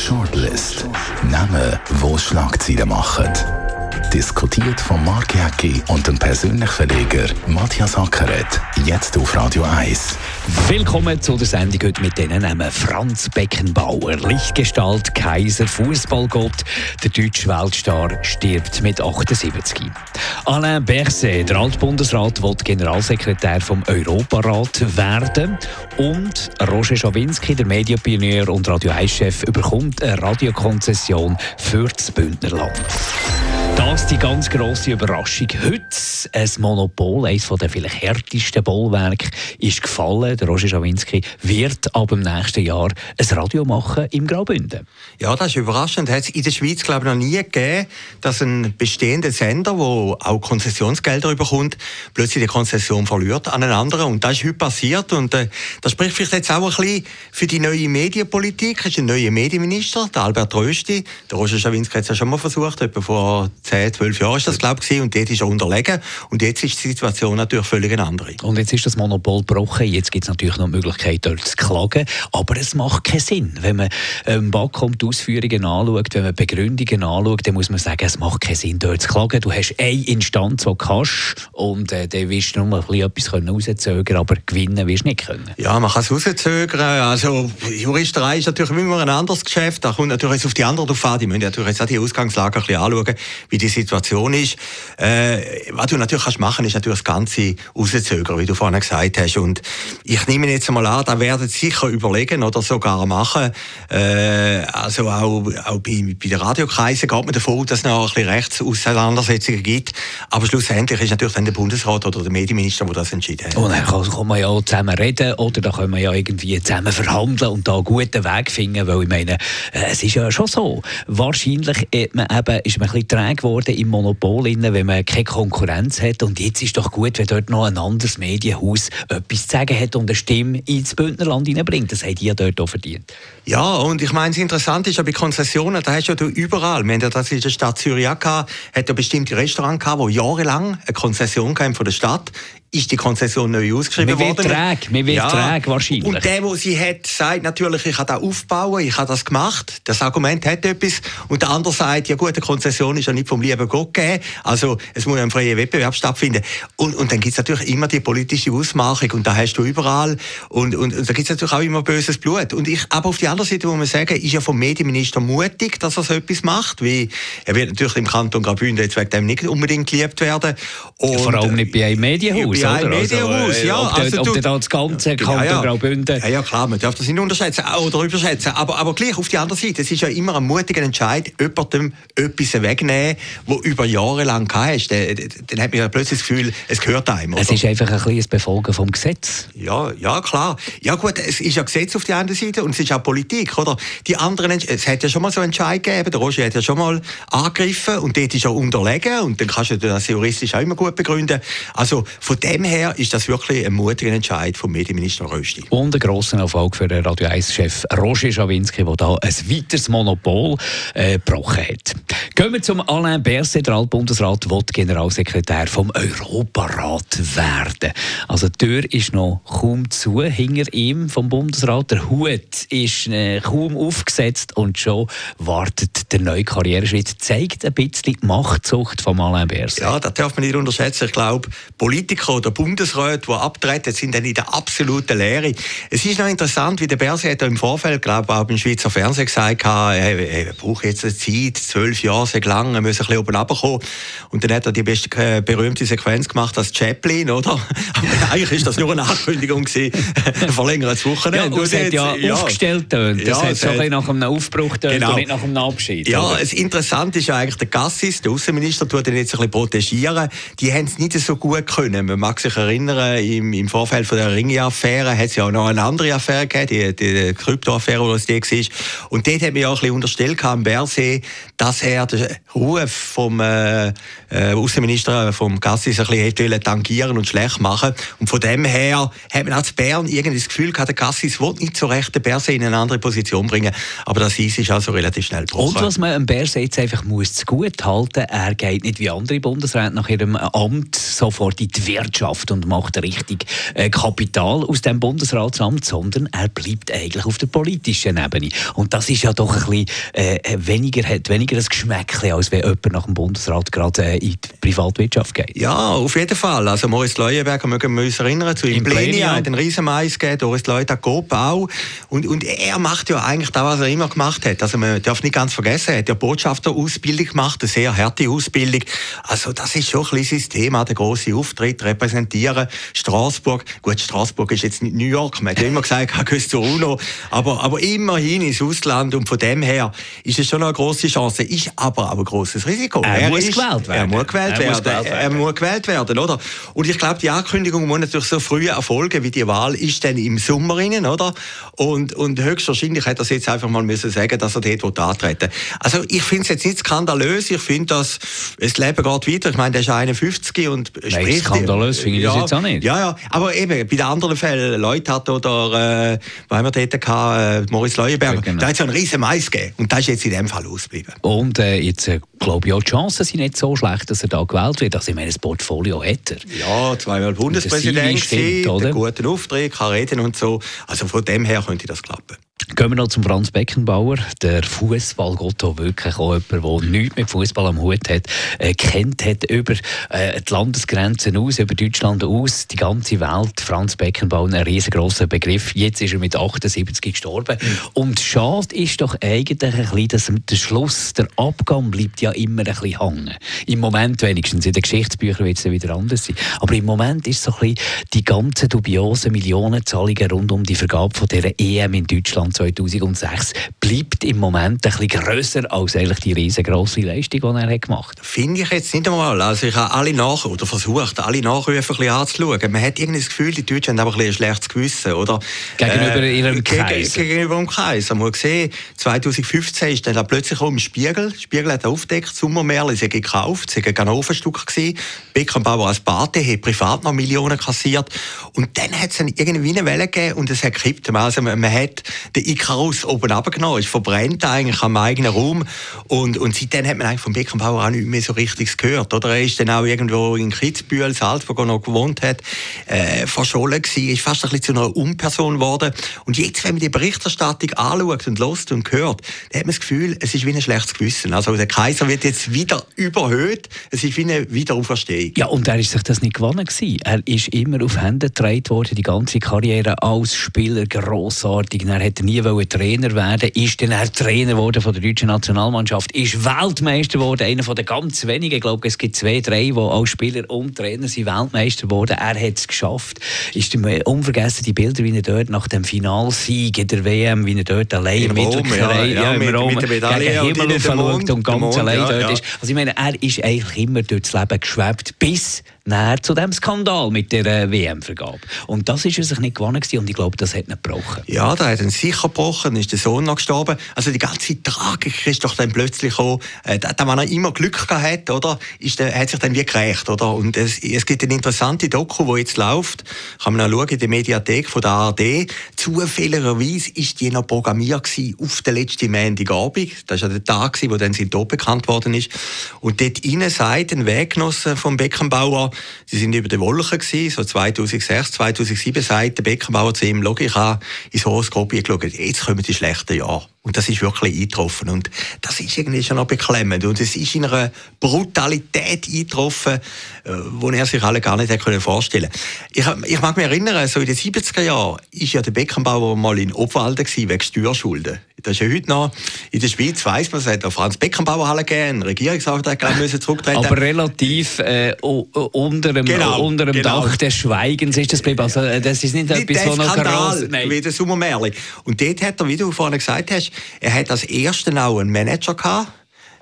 Shortlist. Namen, wo Schlagzeilen machen. Diskutiert von Mark Jäcki und dem persönlichen Verleger Matthias Ackeret. Jetzt auf Radio 1. Willkommen zu der Sendung heute mit diesen Namen. Franz Beckenbauer, Lichtgestalt, Kaiser, Fußballgott. Der deutsche Weltstar stirbt mit 78. Alain Berset, der Altbundesrat, wird Generalsekretär vom Europarat werden. Und Roger Schawinski, der Medienpionier und Radio 1-Chef, überkommt eine Radiokonzession für das Bündnerland. Das die ganz grosse Überraschung. Heute ein Monopol, eines der vielleicht härtesten Bollwerke, ist gefallen. Der Roger Schawinski wird ab dem nächsten Jahr ein Radio machen im Graubünden. Ja, das ist überraschend. Hat es in der Schweiz, glaube ich, noch nie gegeben, dass ein bestehender Sender, der auch Konzessionsgelder bekommt, plötzlich die Konzession verliert an einen anderen. Und das ist heute passiert. Und äh, das spricht vielleicht jetzt auch ein bisschen für die neue Medienpolitik. Es ist ein neuer Medienminister, der Albert Rösti. Der Roger Schawinski hat es ja schon mal versucht, etwa vor 10, 12 Jahren ist das, glaube ich, und dort ist er unterlegen. Und jetzt ist die Situation natürlich völlig eine andere. Und jetzt ist das Monopol gebrochen. Jetzt gibt es natürlich noch die Möglichkeit, dort zu klagen. Aber es macht keinen Sinn. Wenn man ähm, BAKOM die Ausführungen anschaut, wenn man Begründungen anschaut, dann muss man sagen, es macht keinen Sinn, dort zu klagen. Du hast eine Instanz, die du kannst, und äh, dann wirst du nur ein etwas rauszögern, aber gewinnen wirst du nicht können. Ja, man kann es rauszögern. Also, Juristerei ist natürlich immer ein anderes Geschäft. Da kommt natürlich auf die anderen drauf an. Die müssen natürlich jetzt auch die Ausgangslage ein bisschen anschauen, wie die Situation ist. Äh, was du natürlich kannst machen, ist natürlich das Ganze rauszögern, wie du vorhin gesagt hast. Und ich nehme jetzt einmal an, da werden sie sicher überlegen oder sogar machen. Äh, also auch, auch bei, bei den Radiokreisen geht man davon dass es noch ein bisschen Rechtsauseinandersetzungen gibt. Aber schlussendlich ist natürlich dann der Bundesrat oder der Medienminister, der das entschieden hat. Und dann kann man ja zusammen reden oder da können wir ja irgendwie zusammen verhandeln und da einen guten Weg finden, weil ich meine, äh, es ist ja schon so. Wahrscheinlich man eben, ist man ein bisschen träge geworden im Monopol, wenn man keine Konkurrenz hat. Und jetzt ist doch gut, wenn dort noch ein anderes Medienhaus etwas zu sagen hat und eine Stimme ins Bündnerland hineinbringt. Das hat ihr dort auch verdient. Ja, und ich meine, das Interessante ist ja bei Konzessionen, da hast du ja überall. Wir haben ja das in der Stadt Zürich auch gehabt, hat ja bestimmte Restaurants gehabt, die jahrelang eine Konzession von der Stadt ist die Konzession neu ausgeschrieben worden. Träge, wir wird ja. wahrscheinlich. Und der, der sie hat, sagt natürlich, ich habe das aufbauen, ich habe das gemacht. Das Argument hat etwas. Und der andere sagt, ja gut, eine Konzession ist ja nicht vom lieben Gott gegeben. Also es muss ein freier Wettbewerb stattfinden. Und, und dann gibt es natürlich immer die politische Ausmachung und da hast du überall. Und, und, und da gibt es natürlich auch immer böses Blut. Und ich, aber auf der anderen Seite muss man sagen, ist ja vom Medienminister mutig, dass er so etwas macht. Wie, er wird natürlich im Kanton Graubünden jetzt wegen dem nicht unbedingt geliebt werden. Und, vor allem nicht bei einem Medienhaus ja, oder? Medienhaus, also, ja. Ob, also, ob du, das ganze Kanton ja, ja. Graubünden... Ja, ja, klar, man darf das nicht unterschätzen oder überschätzen. Aber, aber gleich auf der anderen Seite, es ist ja immer ein mutiger Entscheid, jemandem etwas wegnehmen, wo über Jahre lang hast. Dann, dann hat man ja plötzlich das Gefühl, es gehört einem. Oder? Es ist einfach ein kleines Befolgen vom Gesetz. Ja, ja, klar. Ja gut, es ist ja Gesetz auf der einen Seite und es ist auch Politik, oder? Die anderen, es hat ja schon mal so einen Entscheid gegeben, der Roger hat ja schon mal angegriffen und dort ist er unterlegen und dann kannst du das juristisch auch immer gut begründen. Also von dem her ist das wirklich ein mutiger Entscheid vom Medienminister Rösti. Und ein grosser Erfolg für den Radio 1-Chef Roger Schawinski, der da ein weiteres Monopol äh, gebrochen hat. Gehen wir zum Alain Berset, der Altbundesrat, der Generalsekretär vom Europarat werden. Also die Tür ist noch kaum zu hinter ihm vom Bundesrat. Der Hut ist äh, kaum aufgesetzt und schon wartet der neue Karriereschritt. Zeigt ein bisschen die Machtzucht von Alain Berset. Ja, das darf man nicht unterschätzen. Ich glaube, Politiker oder Bundesräte, die abtreten, sind dann in der absoluten Lehre. Es ist noch interessant, wie der Berse hat im Vorfeld, glaube ich, auch beim Schweizer Fernsehen gesagt hat, er, braucht jetzt eine Zeit, zwölf Jahre sehr lang, er muss ein bisschen oben runterkommen. Und dann hat er die beste, äh, berühmte Sequenz gemacht als Chaplin, oder? Aber eigentlich ist das nur eine Ankündigung gewesen, verlängertes Wochenende. Ja, und es hat ja, ja aufgestellt tönt. Das ja, hat ein bisschen nach einem Aufbruch tönt genau. und nicht nach einem Abschied. Ja, oder? das Interessante ist ja eigentlich, der Gassis, der Außenminister, tut ihn jetzt ein bisschen protegieren. Die haben es nicht so gut können. Man mag sich erinnern, im, im Vorfeld von der Ringe-Affäre hat es ja auch noch eine andere Affäre gegeben, die, die Krypto-Affäre, die es die war. Und dort hat man ja auch ein bisschen unterstellt, am Berse, dass er den Ruf vom äh, äh, Außenminister vom Gassis ein bisschen hätte tangieren und schlecht machen. Und von dem her hat man als Bern irgendwie das Gefühl gehabt, der Gassis will nicht so recht den Berse in eine andere Position bringen. Aber das ist also relativ schnell gebrochen. Und was man am Berse jetzt einfach muss zu gut halten, er geht nicht wie andere Bundesräte nach ihrem Amt sofort in die Wirtschaft und macht richtig äh, Kapital aus dem Bundesratsamt, sondern er bleibt eigentlich auf der politischen Ebene. Und das ist ja doch ein bisschen äh, weniger, hat weniger ein Geschmäckchen, als wenn jemand nach dem Bundesrat gerade äh, in die Privatwirtschaft geht. Ja, auf jeden Fall. Also Moritz Leuenberger mögen wir uns erinnern, zu ihm Plenia hat einen riesen Mais gegeben, Doris Coop auch. Und, und er macht ja eigentlich das, was er immer gemacht hat. Also man darf nicht ganz vergessen, er hat ja Botschafterausbildung gemacht, eine sehr harte Ausbildung. Also das ist schon ein bisschen sein Thema, der große Auftritt, repräsentieren. Straßburg, gut, Straßburg ist jetzt nicht New York, man hat ja immer gesagt, er gehört zu UNO, aber, aber immerhin ins Ausland und von dem her ist es schon eine große Chance, ist aber auch ein großes Risiko. Er, er muss ist, gewählt werden. Er muss gewählt, er werden. Muss gewählt werden. Er muss gewählt werden, oder? Und ich glaube, die Ankündigung muss natürlich so früh erfolgen, wie die Wahl ist dann im Sommer rein, oder? Und, und höchstwahrscheinlich hat er jetzt einfach mal müssen sagen, dass er dort antreten will. Also ich finde es jetzt nicht skandalös, ich finde, dass das Leben geht weiter. Ich meine, der ist 51 und Nein, spricht... skandalös finde ich ja, das jetzt auch nicht. Ja, ja, aber eben, bei den anderen Fällen, Leute hat oder, äh, wo haben wir dort gehabt, äh, Moritz Leuenberger, ja, genau. da hat es einen riesen Mais gegeben und das ist jetzt in dem Fall ausgeblieben. Und äh, jetzt äh, glaube ich auch, die Chancen sind nicht so schlecht, dass er da gewählt wird. Also ich meine, das Portfolio hat er. Ja, zweimal Bundespräsident, stimmt, einen guten Auftritt, kann reden und so. Also von dem her könnte das klappen. Gehen wir noch zum Franz Beckenbauer, der Fußballgott, der wirklich auch jemand, der nichts mit Fußball am Hut hat, äh, kennt hat über äh, die Landesgrenzen aus, über Deutschland aus, die ganze Welt. Franz Beckenbauer, ein riesengroßer Begriff. Jetzt ist er mit 78 gestorben. Mhm. Und schade ist doch eigentlich ein bisschen, dass der Schluss, der Abgang bleibt ja immer ein bisschen hängen. Im Moment wenigstens. In den Geschichtsbüchern wird es dann wieder anders sein. Aber im Moment ist so ein bisschen die ganzen dubiosen Millionenzahlungen rund um die Vergabe von dieser EM in Deutschland 2006 bleibt im Moment ein bisschen grösser als eigentlich die riesengroße Leistung, die er hat gemacht hat. Finde ich jetzt nicht einmal. Also ich habe alle nach oder versucht, alle Nachrufe ein bisschen anzuschauen. Man hat irgendwie das Gefühl, die Deutschen haben ein, ein schlechtes Gewissen, oder? Gegenüber äh, ihrem Kreis. Gegen, gegenüber dem Kreis. Man hat gesehen, 2015 ist dann plötzlich auch im Spiegel. Spiegel hat aufgedeckt, Sommermärchen sie gekauft, sie waren Ganovenstück gewesen. Beckenbauer als Pate hat privat noch Millionen kassiert. Und dann hat es irgendwie eine Welle gegeben und es hat gekippt. Also man, man hat den Icarus oben runtergenommen, ist verbrennt eigentlich am eigenen Raum. Und, und seitdem hat man eigentlich vom Beckenbauer auch nicht mehr so richtig gehört. Oder? Er ist dann auch irgendwo in Kitzbühel, Salzburg, wo er noch gewohnt hat, äh, verschollen gewesen, ist fast ein bisschen zu einer Unperson geworden. Und jetzt, wenn man die Berichterstattung anschaut und lost und hört, dann hat man das Gefühl, es ist wie ein schlechtes Gewissen. Also der Kaiser wird jetzt wieder überhöht, es ist wie eine Wiederauferstehung. Ja, und er ist sich das nicht gewonnen gewesen. Er ist immer auf Hände getragen worden, die ganze Karriere als Spieler, grossartig. Er hat nie Trainer werden ist dann er Trainer geworden von der deutschen Nationalmannschaft, ist Weltmeister geworden, einer von den ganz wenigen, ich glaube, es gibt zwei, drei, die als Spieler und Trainer sind Weltmeister geworden. Er hat es geschafft. Ist unvergessen die Bilder, wie er dort nach dem Finalsieg in der WM, wie er dort allein im Rom, ja, ja, ja, mit, Rom, mit gegen Himmel und, und ganz Mond, allein ja, dort ist. Also ich meine, er ist eigentlich immer durchs Leben geschwebt, bis näher zu dem Skandal mit der äh, WM-Vergabe. Und das ist er sich nicht gewonnen und ich glaube, das hat ihn gebrochen. Ja, da hat ihn sicher gebrochen, ist der Sohn noch gestorben. Also die ganze Tragik ist doch dann plötzlich auch, äh, da, man immer Glück gehabt oder, ist der, hat sich dann wie gerecht, oder? Und es, es gibt eine interessante Doku, die jetzt läuft, kann man auch schauen in der Mediathek von der ARD. Zufälligerweise ist die noch programmiert auf den letzten Montagabend. Das war ja der Tag, wo dann sein Tod bekannt worden ist. Und dort innen sagt ein Weggenosse vom Beckenbauer, sie sind über den Wolken gewesen, so 2006, 2007, sagt der Beckenbauer zu ihm, ich habe ins Horoskop geschaut, jetzt kommen die schlechten Jahre. Und das ist wirklich eingetroffen. Und das ist irgendwie schon noch beklemmend. Und es ist in einer Brutalität eingetroffen, die äh, er sich alle gar nicht hätte vorstellen ich, ich mag mich erinnern, so in den 70er Jahren war ja der Beckenbauer mal in Obwalden wegen Steuerschulden. Das ist ja heute noch, in der Schweiz weiss man, es hat auch Franz Beckenbauer Halle gegeben, Regierungsauftrag müssen zurücktreten. Aber relativ äh, unter dem, genau, unter dem genau. Dach des Schweigens ist das geblieben. Also, äh, das ist nicht, nicht etwas, was noch groß... wie der Sommermärchen. Und dort hat er, wie du vorhin gesagt hast, er hat als Erster auch einen Manager gehabt,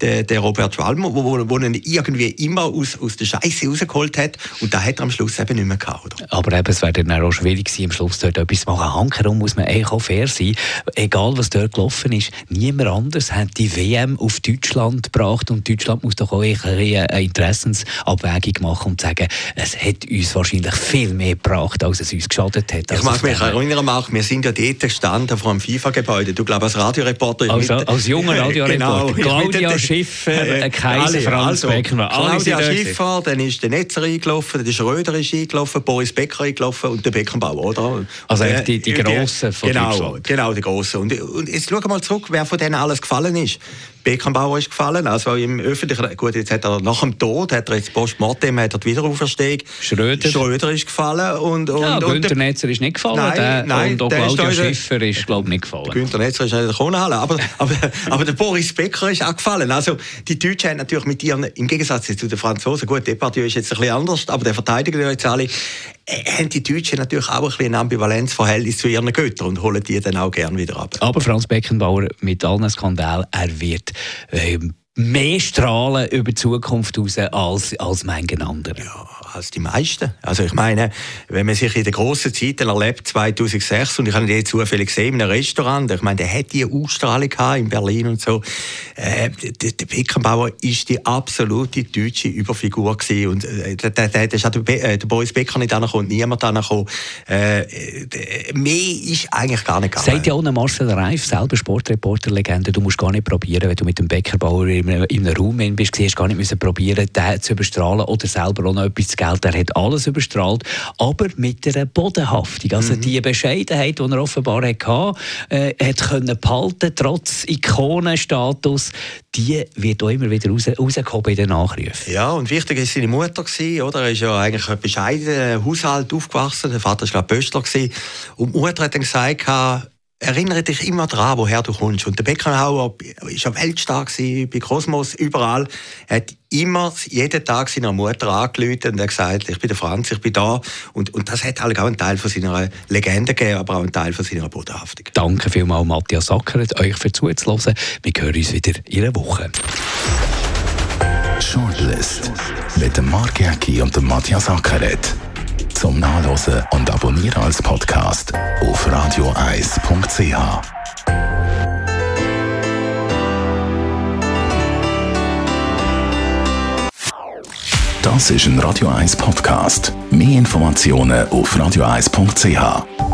der, der Robert Schwalmer, wo, wo, wo ihn irgendwie immer aus, aus der Scheiße rausgeholt hat. Und da hat er am Schluss eben nicht mehr gehabt. Oder? Aber eben, es wäre dann auch schwierig gewesen, am Schluss dort etwas zu machen. Hankerum muss man eigentlich auch fair sein. Egal, was dort gelaufen ist, niemand anders hat die WM auf Deutschland gebracht. Und Deutschland muss doch auch eine Interessensabwägung machen und sagen, es hat uns wahrscheinlich viel mehr gebracht, als es uns geschadet hat. Ich mag mich erinnern, auch, wir sind ja dort gestanden vor dem FIFA-Gebäude. Du glaubst, als Radioreporter... Als, als junger Radioreporter. Genau, Claudia Schiffer, äh, Kaiser, Franz also, Beckenbauer. Claudia Schiffer, dann ist der Netzer eingelaufen, dann ist Röder ist eingelaufen, Boris Becker eingelaufen und der Beckenbauer, oder? Also äh, die, die Grossen von genau, Deutschland. Genau, die Grossen. Und, und jetzt schauen wir mal zurück, wer von denen alles gefallen ist. Beckenbauer ist gefallen, also im öffentlichen, gut, jetzt hat er nach dem Tod, hat er jetzt postmortem, hat er die Wiederauferstehung. Schröder. Schröder ist gefallen und, und, ja, Günther Netzer ist nicht gefallen, nein, der, nein, und auch Claudia Schiffer ist, glaube ich, nicht gefallen. Günther Netzer ist nicht Kronenhalle, aber, aber, aber der Boris Becker ist auch gefallen. Also die Deutschen haben natürlich mit ihren, im Gegensatz zu den Franzosen, gut, Depardieu ist jetzt ein bisschen anders, aber der verteidigen jetzt alle, äh, haben die Deutschen natürlich auch ein bisschen ein Ambivalenzverhältnis zu ihren Göttern und holen die dann auch gerne wieder ab. Aber Franz Beckenbauer mit allen Skandalen, er wird ähm, mehr strahlen über die Zukunft raus als, als manchen anderen. Ja, als die meisten. Also ich meine, wenn man sich in den grossen Zeiten erlebt, 2006, und ich habe ihn zufällig gesehen in einem Restaurant, ich meine, der hat die Ausstrahlung in Berlin und so. Äh, der, der Beckenbauer ist die absolute deutsche Überfigur gewesen. und äh, der, der, der, ist auch der, Be äh, der Boris Becker nicht angekommen, niemand angekommen. Äh, mehr ist eigentlich gar nicht gegangen. Sagt ja auch Marcel Reif, selber Sportreporter-Legende, du musst gar nicht probieren, wenn du mit dem Beckenbauer in einem, in einem Raum bist, hast gar nicht müssen probieren, den zu überstrahlen oder selber auch noch etwas zu Geld. Er hat alles überstrahlt, aber mit einer Bodenhaftung. Also mhm. die Bescheidenheit, die er offenbar hatte, äh, hat können behalten, trotz Ikonenstatus, die wird auch immer wieder raus, rausgehoben in den Nachrufen. Ja, und wichtig war seine Mutter, gewesen, oder? Er ist ja eigentlich ein bescheidener Haushalt aufgewachsen. Der Vater war Pöstler. Und die Mutter hat dann gesagt, erinnere dich immer daran, woher du kommst. Und der Beckenhauer war ja weltstark bei Kosmos, überall. Er hat immer, jeden Tag seiner Mutter angerufen und hat gesagt, ich bin der Franz, ich bin da. Und, und das hat halt auch einen Teil von seiner Legende gegeben, aber auch einen Teil von seiner Bodenhaftung. Danke vielmals, Matthias Sackert, euch für zuzuhören. Wir hören uns wieder in einer Woche. Shortlist mit dem Mark Jäcki und dem Matthias Ackeret zum Nachlesen und Abonnieren als Podcast auf radioeis.ch. Das ist ein Radio 1 Podcast. Mehr Informationen auf radioeis.ch.